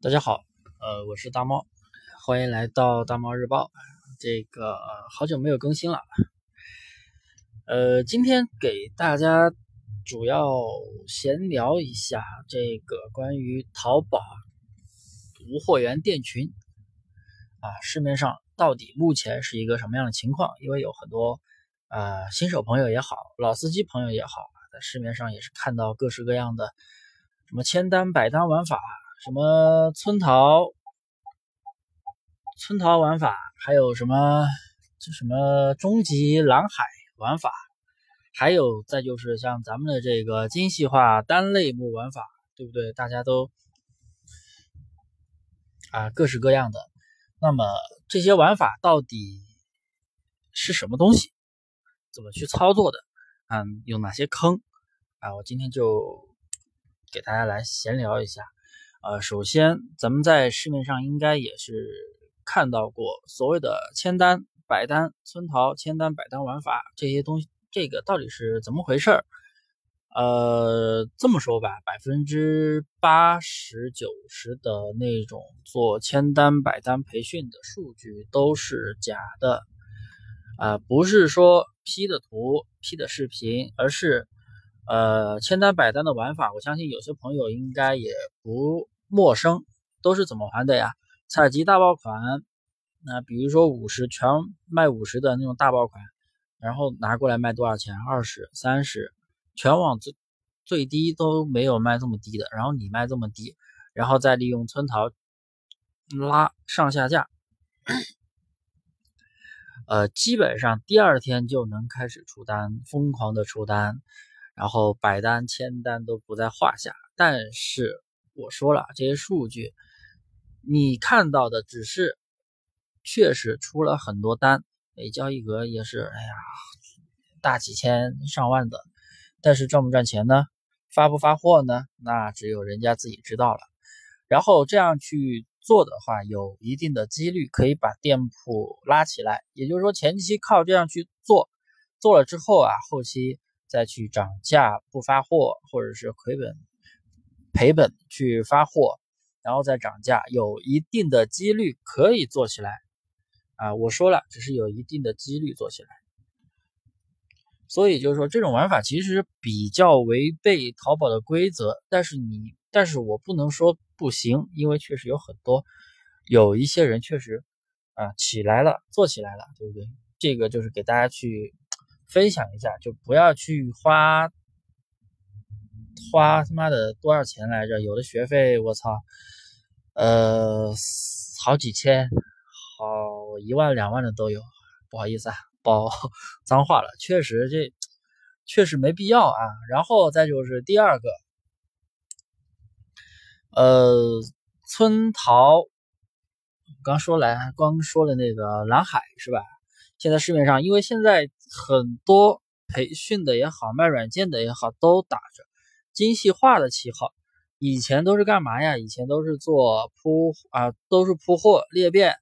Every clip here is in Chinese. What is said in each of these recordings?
大家好，呃，我是大猫，欢迎来到大猫日报。这个好久没有更新了，呃，今天给大家主要闲聊一下这个关于淘宝无货源店群啊，市面上到底目前是一个什么样的情况？因为有很多啊新手朋友也好，老司机朋友也好，在市面上也是看到各式各样的什么千单百单玩法。什么村淘、村淘玩法，还有什么这什么终极蓝海玩法，还有再就是像咱们的这个精细化单类目玩法，对不对？大家都啊各式各样的。那么这些玩法到底是什么东西？怎么去操作的？嗯，有哪些坑？啊，我今天就给大家来闲聊一下。呃，首先，咱们在市面上应该也是看到过所谓的千单、百单、村淘、千单、百单玩法这些东西，这个到底是怎么回事儿？呃，这么说吧，百分之八十九十的那种做千单、百单培训的数据都是假的，啊，不是说 P 的图、P 的视频，而是。呃，千单百单的玩法，我相信有些朋友应该也不陌生，都是怎么玩的呀？采集大爆款，那比如说五十全卖五十的那种大爆款，然后拿过来卖多少钱？二十三十，全网最最低都没有卖这么低的，然后你卖这么低，然后再利用村淘拉上下架，呃，基本上第二天就能开始出单，疯狂的出单。然后百单千单都不在话下，但是我说了这些数据，你看到的只是确实出了很多单，每交易额也是哎呀大几千上万的，但是赚不赚钱呢？发不发货呢？那只有人家自己知道了。然后这样去做的话，有一定的几率可以把店铺拉起来，也就是说前期靠这样去做，做了之后啊，后期。再去涨价不发货，或者是亏本赔本去发货，然后再涨价，有一定的几率可以做起来啊！我说了，只是有一定的几率做起来。所以就是说，这种玩法其实比较违背淘宝的规则，但是你，但是我不能说不行，因为确实有很多有一些人确实啊起来了，做起来了，对不对？这个就是给大家去。分享一下，就不要去花花他妈的多少钱来着？有的学费我操，呃，好几千，好一万两万的都有。不好意思啊，爆脏话了。确实这确实没必要啊。然后再就是第二个，呃，村淘，刚说来，刚说了那个蓝海是吧？现在市面上，因为现在很多培训的也好，卖软件的也好，都打着精细化的旗号。以前都是干嘛呀？以前都是做铺啊，都是铺货裂变，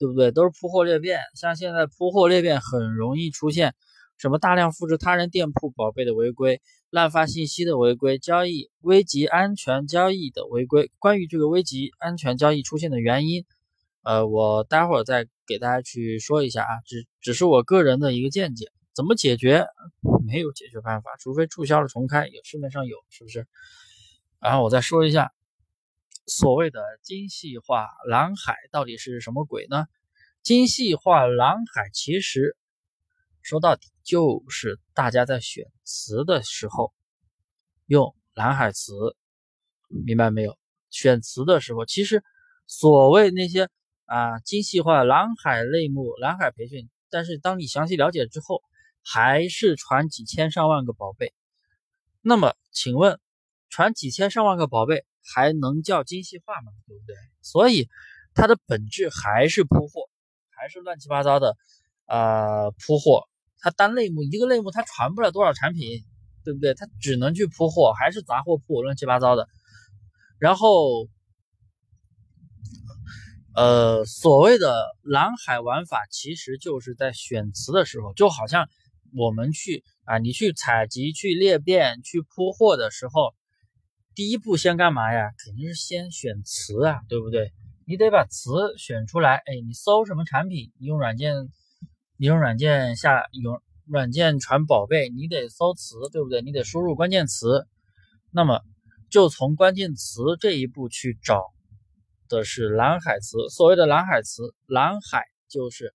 对不对？都是铺货裂变。像现在铺货裂变很容易出现什么大量复制他人店铺宝贝的违规、滥发信息的违规、交易危及安全交易的违规。关于这个危及安全交易出现的原因。呃，我待会儿再给大家去说一下啊，只只是我个人的一个见解，怎么解决？没有解决办法，除非注销了重开，有市面上有，是不是？然后我再说一下，所谓的精细化蓝海到底是什么鬼呢？精细化蓝海其实说到底就是大家在选词的时候用蓝海词，明白没有？选词的时候，其实所谓那些。啊，精细化蓝海类目、蓝海培训，但是当你详细了解之后，还是传几千上万个宝贝。那么，请问，传几千上万个宝贝还能叫精细化吗？对不对？所以，它的本质还是铺货，还是乱七八糟的，呃，铺货。它单类目一个类目，它传不了多少产品，对不对？它只能去铺货，还是杂货铺，乱七八糟的。然后。呃，所谓的蓝海玩法，其实就是在选词的时候，就好像我们去啊，你去采集、去裂变、去铺货的时候，第一步先干嘛呀？肯定是先选词啊，对不对？你得把词选出来。哎，你搜什么产品？你用软件，你用软件下用软件传宝贝，你得搜词，对不对？你得输入关键词。那么就从关键词这一步去找的是蓝海词。所谓的蓝海词，蓝海就是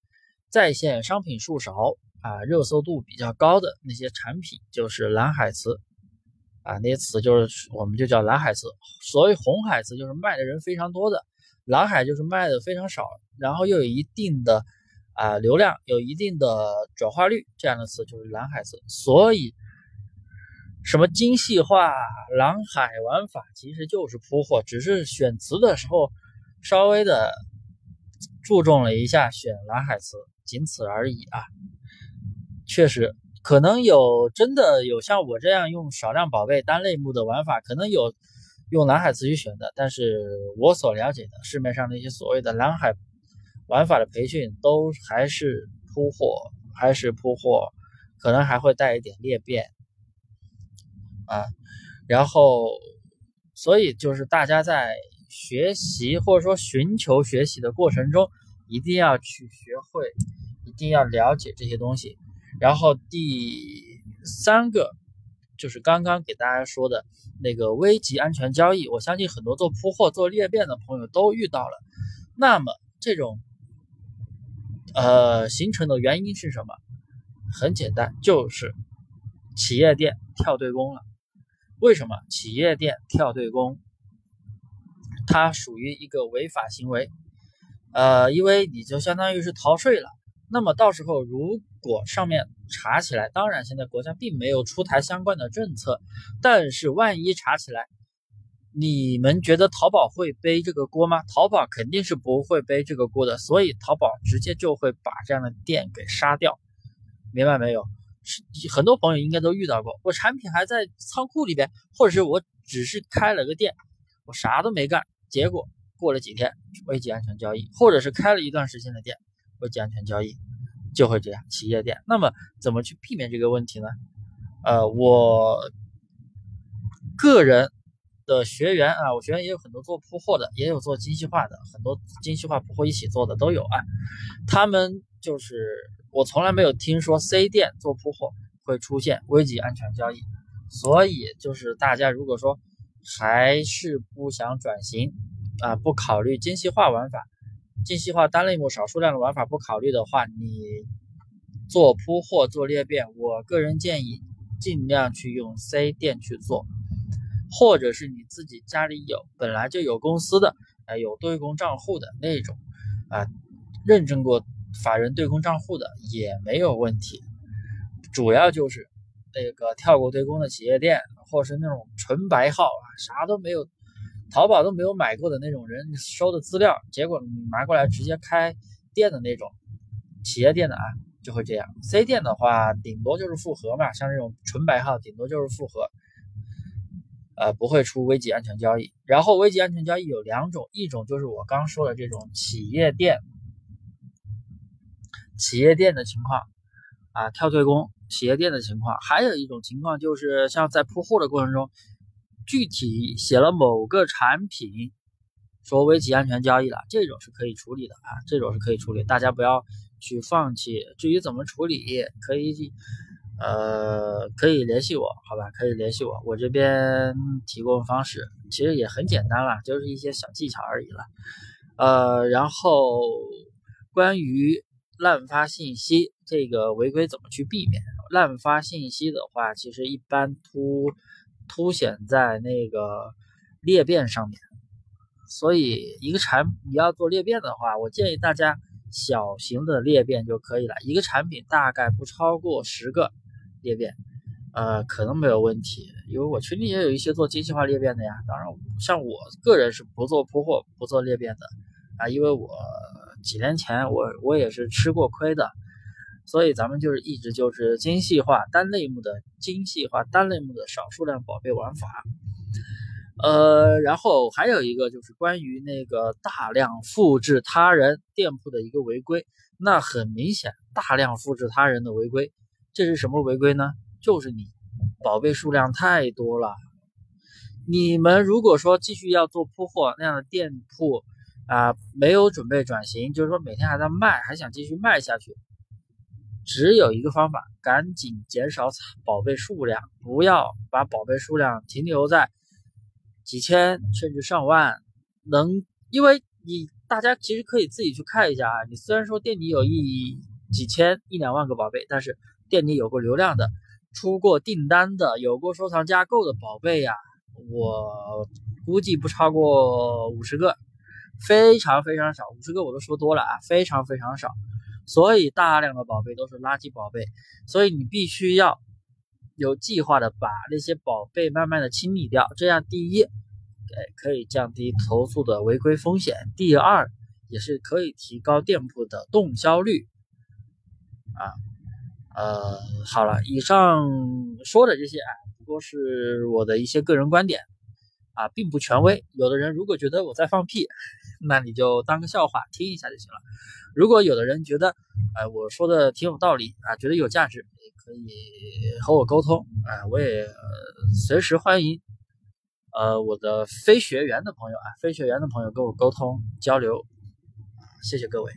在线商品数少啊，热搜度比较高的那些产品，就是蓝海词啊。那些词就是我们就叫蓝海词。所谓红海词，就是卖的人非常多的。蓝海就是卖的非常少，然后又有一定的啊流量，有一定的转化率，这样的词就是蓝海词。所以，什么精细化蓝海玩法其实就是铺货，只是选词的时候稍微的注重了一下选蓝海词，仅此而已啊。确实，可能有真的有像我这样用少量宝贝单类目的玩法，可能有。用蓝海词去选的，但是我所了解的市面上那些所谓的蓝海玩法的培训，都还是铺货，还是铺货，可能还会带一点裂变啊。然后，所以就是大家在学习或者说寻求学习的过程中，一定要去学会，一定要了解这些东西。然后第三个。就是刚刚给大家说的那个危及安全交易，我相信很多做铺货、做裂变的朋友都遇到了。那么这种呃形成的原因是什么？很简单，就是企业店跳对公了。为什么企业店跳对公？它属于一个违法行为，呃，因为你就相当于是逃税了。那么到时候如果上面查起来，当然现在国家并没有出台相关的政策，但是万一查起来，你们觉得淘宝会背这个锅吗？淘宝肯定是不会背这个锅的，所以淘宝直接就会把这样的店给杀掉，明白没有？是很多朋友应该都遇到过，我产品还在仓库里边，或者是我只是开了个店，我啥都没干，结果过了几天危及安全交易，或者是开了一段时间的店。危及安全交易就会这样，企业店。那么怎么去避免这个问题呢？呃，我个人的学员啊，我学员也有很多做铺货的，也有做精细化的，很多精细化铺货一起做的都有啊。他们就是我从来没有听说 C 店做铺货会出现危及安全交易，所以就是大家如果说还是不想转型啊，不考虑精细化玩法。精细化单类目少数量的玩法不考虑的话，你做铺货做裂变，我个人建议尽量去用 C 店去做，或者是你自己家里有本来就有公司的，啊有对公账户的那种，啊认证过法人对公账户的也没有问题。主要就是那个跳过对公的企业店，或是那种纯白号啊，啥都没有。淘宝都没有买过的那种人收的资料，结果你拿过来直接开店的那种企业店的啊，就会这样。C 店的话，顶多就是复合嘛，像这种纯白号，顶多就是复合，呃，不会出危及安全交易。然后危及安全交易有两种，一种就是我刚说的这种企业店，企业店的情况啊，跳对公企业店的情况，还有一种情况就是像在铺货的过程中。具体写了某个产品说危及安全交易了，这种是可以处理的啊，这种是可以处理，大家不要去放弃。至于怎么处理，可以呃可以联系我，好吧，可以联系我，我这边提供方式其实也很简单了，就是一些小技巧而已了。呃，然后关于滥发信息这个违规怎么去避免？滥发信息的话，其实一般突。凸显在那个裂变上面，所以一个产你要做裂变的话，我建议大家小型的裂变就可以了。一个产品大概不超过十个裂变，呃，可能没有问题。因为我群里也有一些做精细化裂变的呀。当然，像我个人是不做铺货、不做裂变的啊，因为我几年前我我也是吃过亏的。所以咱们就是一直就是精细化单类目的精细化单类目的少数量宝贝玩法，呃，然后还有一个就是关于那个大量复制他人店铺的一个违规，那很明显，大量复制他人的违规，这是什么违规呢？就是你宝贝数量太多了，你们如果说继续要做铺货那样的店铺啊，没有准备转型，就是说每天还在卖，还想继续卖下去，只有一个方法，赶紧减少宝贝数量，不要把宝贝数量停留在几千甚至上万，能，因为你大家其实可以自己去看一下啊，你虽然说店里有一几千一两万个宝贝，但是店里有过流量的，出过订单的，有过收藏加购的宝贝呀。我估计不超过五十个，非常非常少，五十个我都说多了啊，非常非常少。所以大量的宝贝都是垃圾宝贝，所以你必须要有计划的把那些宝贝慢慢的清理掉。这样第一，哎，可以降低投诉的违规风险；第二，也是可以提高店铺的动销率。啊，呃，好了，以上说的这些啊。不过是我的一些个人观点啊，并不权威。有的人如果觉得我在放屁，那你就当个笑话听一下就行了。如果有的人觉得，哎，我说的挺有道理啊，觉得有价值，也可以和我沟通啊，我也随时欢迎。呃，我的非学员的朋友啊，非学员的朋友跟我沟通交流，谢谢各位。